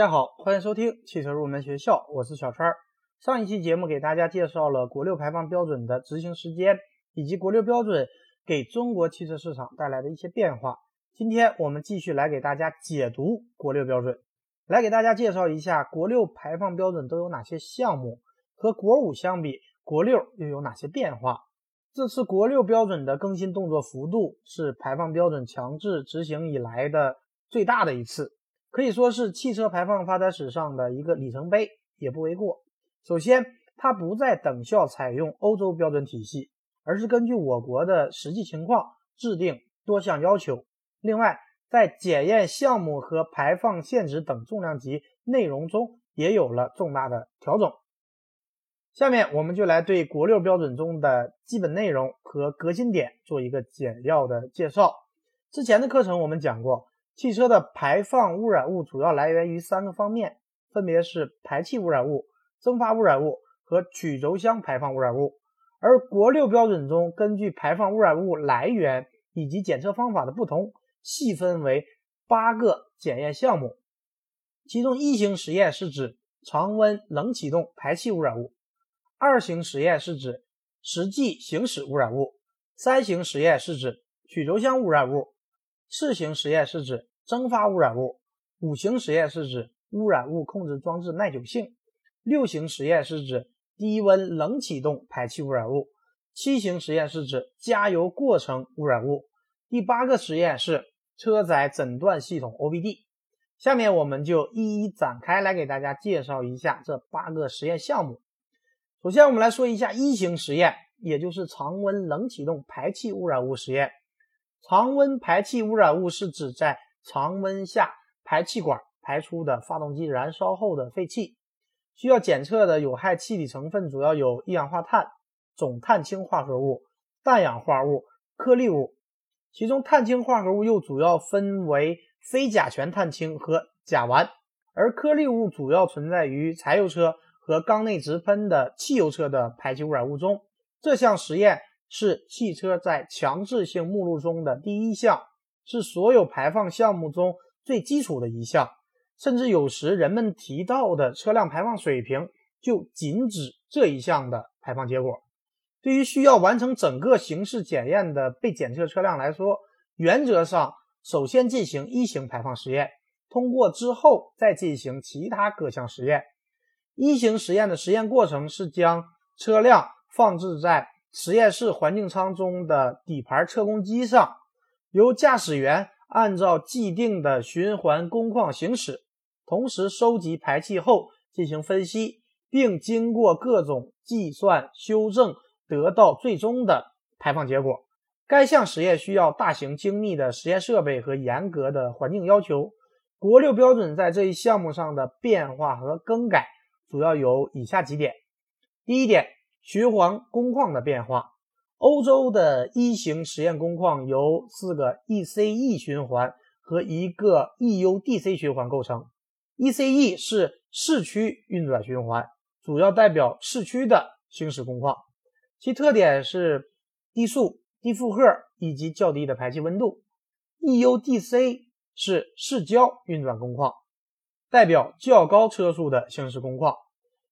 大家好，欢迎收听汽车入门学校，我是小川。上一期节目给大家介绍了国六排放标准的执行时间，以及国六标准给中国汽车市场带来的一些变化。今天我们继续来给大家解读国六标准，来给大家介绍一下国六排放标准都有哪些项目，和国五相比，国六又有哪些变化。这次国六标准的更新动作幅度是排放标准强制执行以来的最大的一次。可以说是汽车排放发展史上的一个里程碑，也不为过。首先，它不再等效采用欧洲标准体系，而是根据我国的实际情况制定多项要求。另外，在检验项目和排放限值等重量级内容中也有了重大的调整。下面我们就来对国六标准中的基本内容和革新点做一个简要的介绍。之前的课程我们讲过。汽车的排放污染物主要来源于三个方面，分别是排气污染物、蒸发污染物和曲轴箱排放污染物。而国六标准中，根据排放污染物来源以及检测方法的不同，细分为八个检验项目。其中，一型实验是指常温冷启动排气污染物；二型实验是指实际行驶污染物；三型实验是指曲轴箱污染物；四型实验是指蒸发污染物，五型实验是指污染物控制装置耐久性，六型实验是指低温冷启动排气污染物，七型实验是指加油过程污染物，第八个实验是车载诊断系统 OBD。下面我们就一一展开来给大家介绍一下这八个实验项目。首先，我们来说一下一型实验，也就是常温冷启动排气污染物实验。常温排气污染物是指在常温下排气管排出的发动机燃烧后的废气，需要检测的有害气体成分主要有一氧化碳、总碳氢化合物、氮氧化物、颗粒物。其中碳氢化合物又主要分为非甲醛碳氢和甲烷，而颗粒物主要存在于柴油车和缸内直喷的汽油车的排气污染物中。这项实验是汽车在强制性目录中的第一项。是所有排放项目中最基础的一项，甚至有时人们提到的车辆排放水平就仅指这一项的排放结果。对于需要完成整个形式检验的被检测车辆来说，原则上首先进行一型排放实验，通过之后再进行其他各项实验。一型实验的实验过程是将车辆放置在实验室环境舱中的底盘测功机上。由驾驶员按照既定的循环工况行驶，同时收集排气后进行分析，并经过各种计算修正，得到最终的排放结果。该项实验需要大型精密的实验设备和严格的环境要求。国六标准在这一项目上的变化和更改主要有以下几点：第一点，循环工况的变化。欧洲的一型实验工况由四个 ECE 循环和一个 EUDC 循环构成。ECE 是市区运转循环，主要代表市区的行驶工况，其特点是低速、低负荷以及较低的排气温度。EUDC 是市郊运转工况，代表较高车速的行驶工况。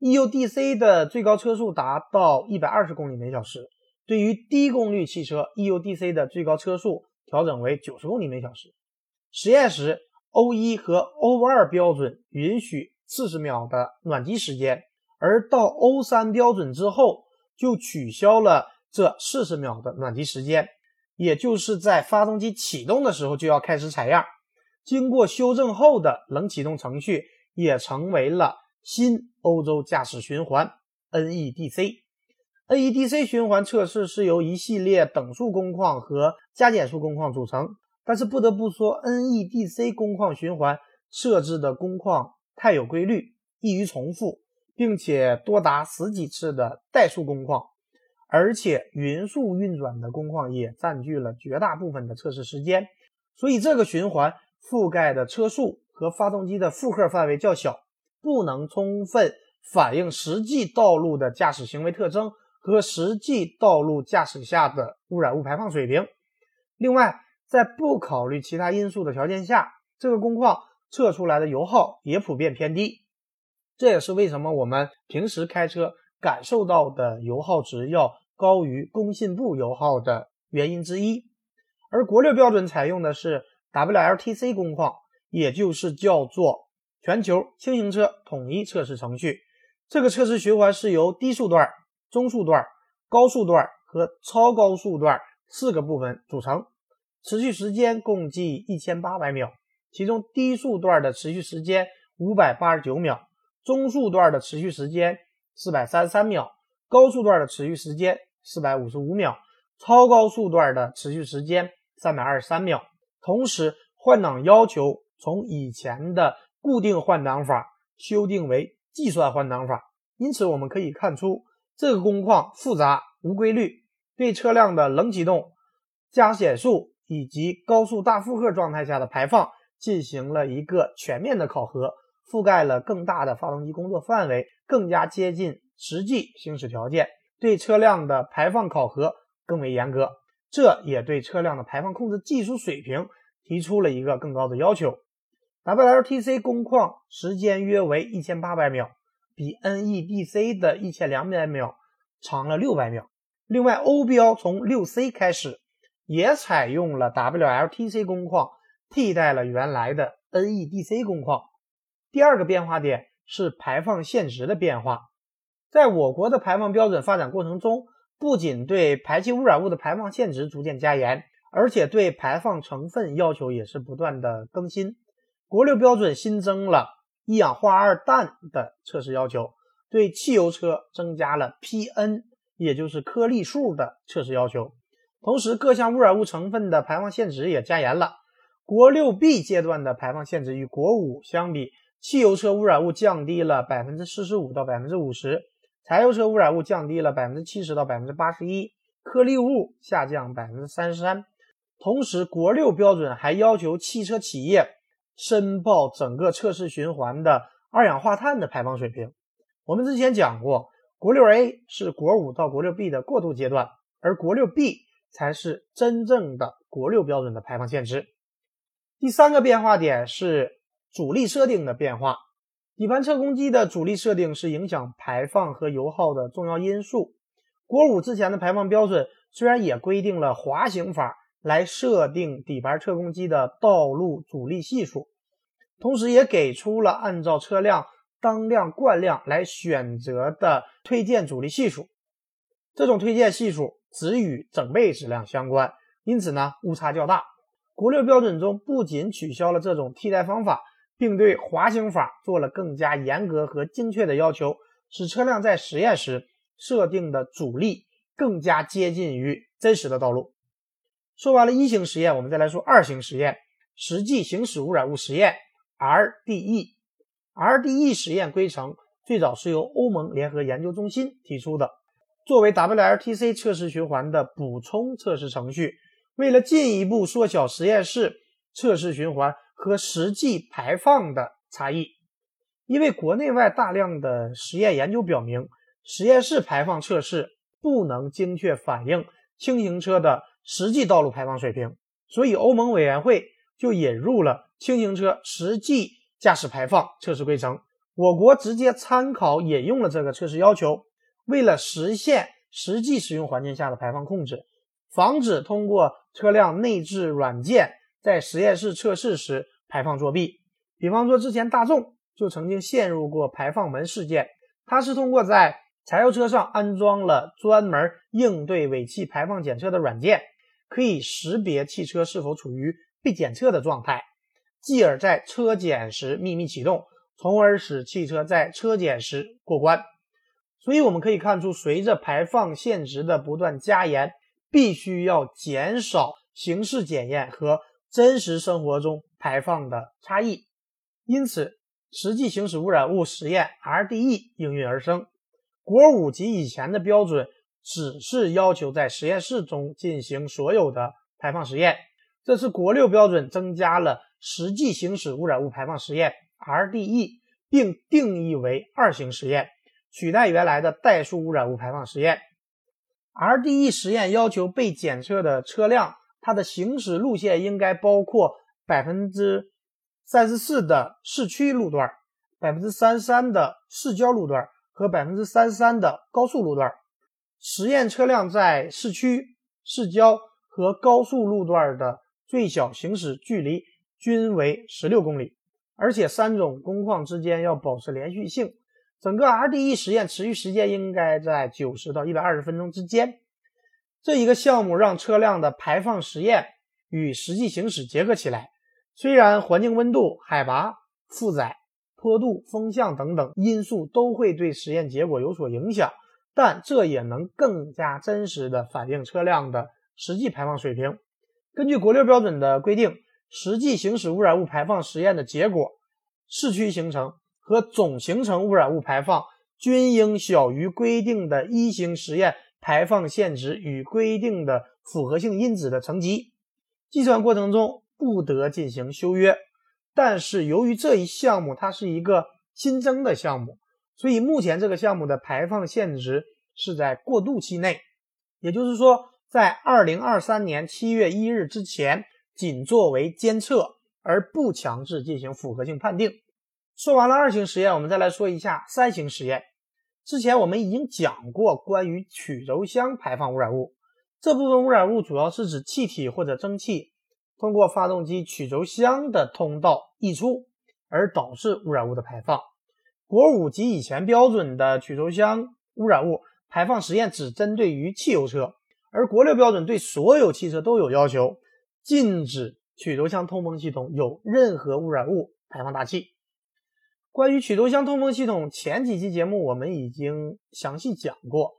EUDC 的最高车速达到一百二十公里每小时。对于低功率汽车，EUDC 的最高车速调整为九十公里每小时。实验时，O 一和 O 二标准允许四十秒的暖机时间，而到 O 三标准之后就取消了这四十秒的暖机时间，也就是在发动机启动的时候就要开始采样。经过修正后的冷启动程序也成为了新欧洲驾驶循环 NEDC。NEDC 循环测试是由一系列等速工况和加减速工况组成，但是不得不说，NEDC 工况循环设置的工况太有规律，易于重复，并且多达十几次的怠速工况，而且匀速运转的工况也占据了绝大部分的测试时间，所以这个循环覆盖的车速和发动机的负荷范围较小，不能充分反映实际道路的驾驶行为特征。和实际道路驾驶下的污染物排放水平。另外，在不考虑其他因素的条件下，这个工况测出来的油耗也普遍偏低。这也是为什么我们平时开车感受到的油耗值要高于工信部油耗的原因之一。而国六标准采用的是 WLTC 工况，也就是叫做全球轻型车统一测试程序。这个测试循环是由低速段、中速段、高速段和超高速段四个部分组成，持续时间共计一千八百秒。其中低速段的持续时间五百八十九秒，中速段的持续时间四百三十三秒，高速段的持续时间四百五十五秒，超高速段的持续时间三百二十三秒。同时，换挡要求从以前的固定换挡法修订为计算换挡法。因此，我们可以看出这个工况复杂无规律，对车辆的冷启动、加减速以及高速大负荷状态下的排放。进行了一个全面的考核，覆盖了更大的发动机工作范围，更加接近实际行驶条件，对车辆的排放考核更为严格，这也对车辆的排放控制技术水平提出了一个更高的要求。WLTC 工况时间约为一千八百秒，比 NEDC 的一千两百秒长了六百秒。另外，欧标从六 C 开始也采用了 WLTC 工况。替代了原来的 NEDC 工况。第二个变化点是排放限值的变化。在我国的排放标准发展过程中，不仅对排气污染物的排放限值逐渐加严，而且对排放成分要求也是不断的更新。国六标准新增了一氧化二氮的测试要求，对汽油车增加了 PN，也就是颗粒数的测试要求。同时，各项污染物成分的排放限值也加严了。国六 B 阶段的排放限值与国五相比，汽油车污染物降低了百分之四十五到百分之五十，柴油车污染物降低了百分之七十到百分之八十一，颗粒物下降百分之三十三。同时，国六标准还要求汽车企业申报整个测试循环的二氧化碳的排放水平。我们之前讲过，国六 A 是国五到国六 B 的过渡阶段，而国六 B 才是真正的国六标准的排放限值。第三个变化点是阻力设定的变化。底盘测控机的阻力设定是影响排放和油耗的重要因素。国五之前的排放标准虽然也规定了滑行法来设定底盘测控机的道路阻力系数，同时也给出了按照车辆当量惯量来选择的推荐阻力系数。这种推荐系数只与整备质量相关，因此呢误差较大。国六标准中不仅取消了这种替代方法，并对滑行法做了更加严格和精确的要求，使车辆在实验时设定的阻力更加接近于真实的道路。说完了一型实验，我们再来说二型实验——实际行驶污染物实验 （RDE）。RDE 实验规程最早是由欧盟联合研究中心提出的，作为 WLTC 测试循环的补充测试程序。为了进一步缩小实验室测试循环和实际排放的差异，因为国内外大量的实验研究表明，实验室排放测试不能精确反映轻型车的实际道路排放水平，所以欧盟委员会就引入了轻型车实际驾驶排放测试规程。我国直接参考引用了这个测试要求，为了实现实际使用环境下的排放控制。防止通过车辆内置软件在实验室测试时排放作弊。比方说，之前大众就曾经陷入过排放门事件。它是通过在柴油车上安装了专门应对尾气排放检测的软件，可以识别汽车是否处于被检测的状态，继而在车检时秘密启动，从而使汽车在车检时过关。所以我们可以看出，随着排放限值的不断加严。必须要减少形式检验和真实生活中排放的差异，因此实际行驶污染物实验 RDE 应运而生。国五及以前的标准只是要求在实验室中进行所有的排放实验，这次国六标准增加了实际行驶污染物排放实验 RDE，并定义为二型实验，取代原来的代数污染物排放实验。RDE 实验要求被检测的车辆，它的行驶路线应该包括百分之三十四的市区路段，百分之三十三的市郊路段和百分之三十三的高速路段。实验车辆在市区、市郊和高速路段的最小行驶距离均为十六公里，而且三种工况之间要保持连续性。整个 RDE 实验持续时间应该在九十到一百二十分钟之间。这一个项目让车辆的排放实验与实际行驶结合起来。虽然环境温度、海拔、负载、坡度、风向等等因素都会对实验结果有所影响，但这也能更加真实的反映车辆的实际排放水平。根据国六标准的规定，实际行驶污染物排放实验的结果，市区行程。和总形成污染物排放均应小于规定的一型实验排放限值与规定的复合性因子的乘积，计算过程中不得进行修约。但是由于这一项目它是一个新增的项目，所以目前这个项目的排放限值是在过渡期内，也就是说，在二零二三年七月一日之前，仅作为监测，而不强制进行复合性判定。说完了二型实验，我们再来说一下三型实验。之前我们已经讲过关于曲轴箱排放污染物，这部分污染物主要是指气体或者蒸汽通过发动机曲轴箱的通道溢出，而导致污染物的排放。国五及以前标准的曲轴箱污染物排放实验只针对于汽油车，而国六标准对所有汽车都有要求，禁止曲轴箱通风系统有任何污染物排放大气。关于曲轴箱通风系统，前几期节目我们已经详细讲过。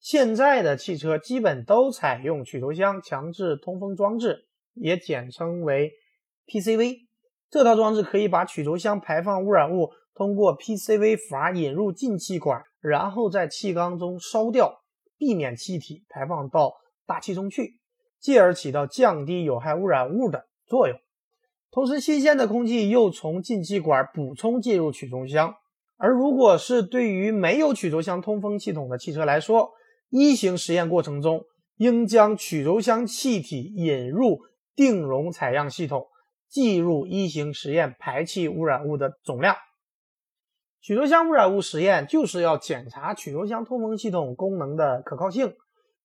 现在的汽车基本都采用曲轴箱强制通风装置，也简称为 PCV。这套装置可以把曲轴箱排放污染物通过 PCV 阀引入进气管，然后在气缸中烧掉，避免气体排放到大气中去，继而起到降低有害污染物的作用。同时，新鲜的空气又从进气管补充进入曲轴箱。而如果是对于没有曲轴箱通风系统的汽车来说，一型实验过程中应将曲轴箱气体引入定容采样系统，计入一型实验排气污染物的总量。曲轴箱污染物实验就是要检查曲轴箱通风系统功能的可靠性，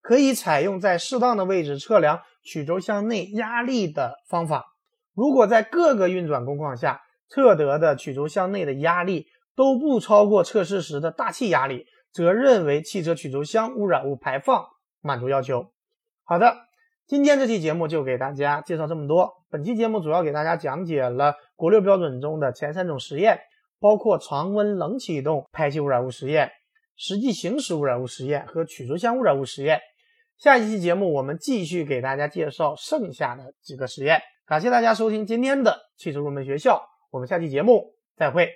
可以采用在适当的位置测量曲轴箱内压力的方法。如果在各个运转工况下测得的曲轴箱内的压力都不超过测试时的大气压力，则认为汽车曲轴箱污染物排放满足要求。好的，今天这期节目就给大家介绍这么多。本期节目主要给大家讲解了国六标准中的前三种实验，包括常温冷启动排气污染物实验、实际行驶污染物实验和曲轴箱污染物实验。下一期节目我们继续给大家介绍剩下的几个实验。感谢大家收听今天的汽车入门学校，我们下期节目再会。